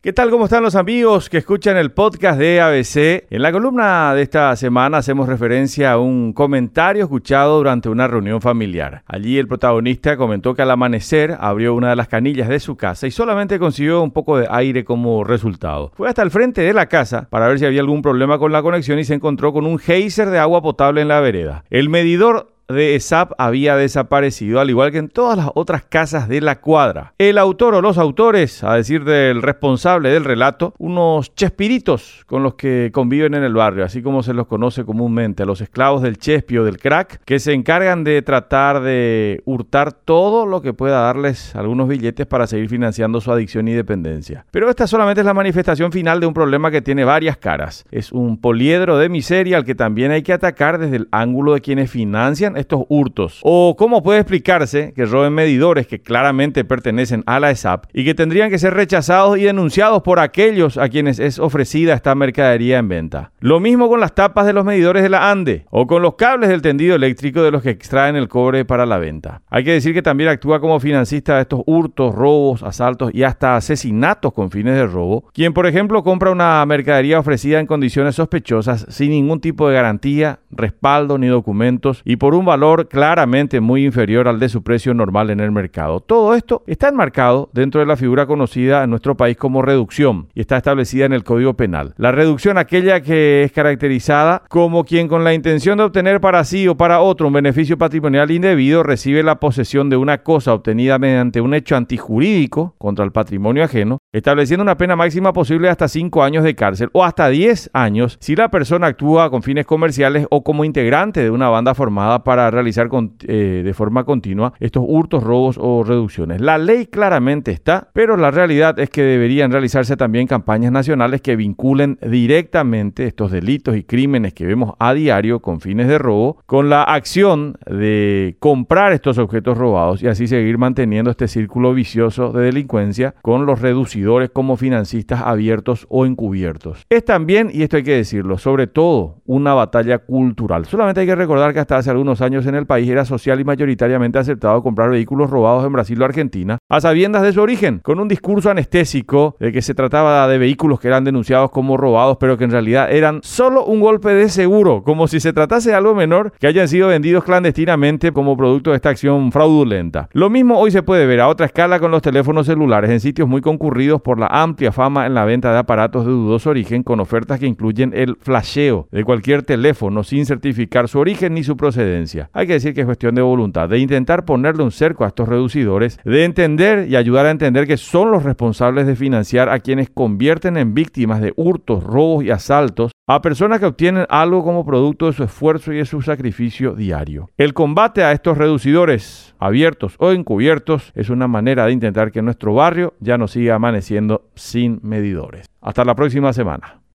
¿Qué tal? ¿Cómo están los amigos que escuchan el podcast de ABC? En la columna de esta semana hacemos referencia a un comentario escuchado durante una reunión familiar. Allí el protagonista comentó que al amanecer abrió una de las canillas de su casa y solamente consiguió un poco de aire como resultado. Fue hasta el frente de la casa para ver si había algún problema con la conexión y se encontró con un geyser de agua potable en la vereda. El medidor de ESAP había desaparecido, al igual que en todas las otras casas de la cuadra. El autor o los autores, a decir del responsable del relato, unos chespiritos con los que conviven en el barrio, así como se los conoce comúnmente, los esclavos del chespio, del crack, que se encargan de tratar de hurtar todo lo que pueda darles algunos billetes para seguir financiando su adicción y dependencia. Pero esta solamente es la manifestación final de un problema que tiene varias caras. Es un poliedro de miseria al que también hay que atacar desde el ángulo de quienes financian estos hurtos? ¿O cómo puede explicarse que roben medidores que claramente pertenecen a la ESAP y que tendrían que ser rechazados y denunciados por aquellos a quienes es ofrecida esta mercadería en venta? Lo mismo con las tapas de los medidores de la ANDE o con los cables del tendido eléctrico de los que extraen el cobre para la venta. Hay que decir que también actúa como financista de estos hurtos, robos, asaltos y hasta asesinatos con fines de robo, quien por ejemplo compra una mercadería ofrecida en condiciones sospechosas sin ningún tipo de garantía, respaldo ni documentos y por un valor claramente muy inferior al de su precio normal en el mercado. Todo esto está enmarcado dentro de la figura conocida en nuestro país como reducción y está establecida en el Código Penal. La reducción aquella que es caracterizada como quien con la intención de obtener para sí o para otro un beneficio patrimonial indebido recibe la posesión de una cosa obtenida mediante un hecho antijurídico contra el patrimonio ajeno, estableciendo una pena máxima posible hasta 5 años de cárcel o hasta 10 años si la persona actúa con fines comerciales o como integrante de una banda formada para realizar eh, de forma continua estos hurtos, robos o reducciones. La ley claramente está, pero la realidad es que deberían realizarse también campañas nacionales que vinculen directamente estos delitos y crímenes que vemos a diario con fines de robo con la acción de comprar estos objetos robados y así seguir manteniendo este círculo vicioso de delincuencia con los reducidores como financistas abiertos o encubiertos. Es también, y esto hay que decirlo, sobre todo una batalla cultural. Solamente hay que recordar que hasta hace algunos años en el país era social y mayoritariamente aceptado comprar vehículos robados en Brasil o Argentina, a sabiendas de su origen, con un discurso anestésico de que se trataba de vehículos que eran denunciados como robados, pero que en realidad eran solo un golpe de seguro, como si se tratase de algo menor que hayan sido vendidos clandestinamente como producto de esta acción fraudulenta. Lo mismo hoy se puede ver a otra escala con los teléfonos celulares en sitios muy concurridos por la amplia fama en la venta de aparatos de dudoso origen con ofertas que incluyen el flasheo de cualquier teléfono sin certificar su origen ni su procedencia. Hay que decir que es cuestión de voluntad, de intentar ponerle un cerco a estos reducidores, de entender y ayudar a entender que son los responsables de financiar a quienes convierten en víctimas de hurtos, robos y asaltos a personas que obtienen algo como producto de su esfuerzo y de su sacrificio diario. El combate a estos reducidores, abiertos o encubiertos, es una manera de intentar que nuestro barrio ya no siga amaneciendo sin medidores. Hasta la próxima semana.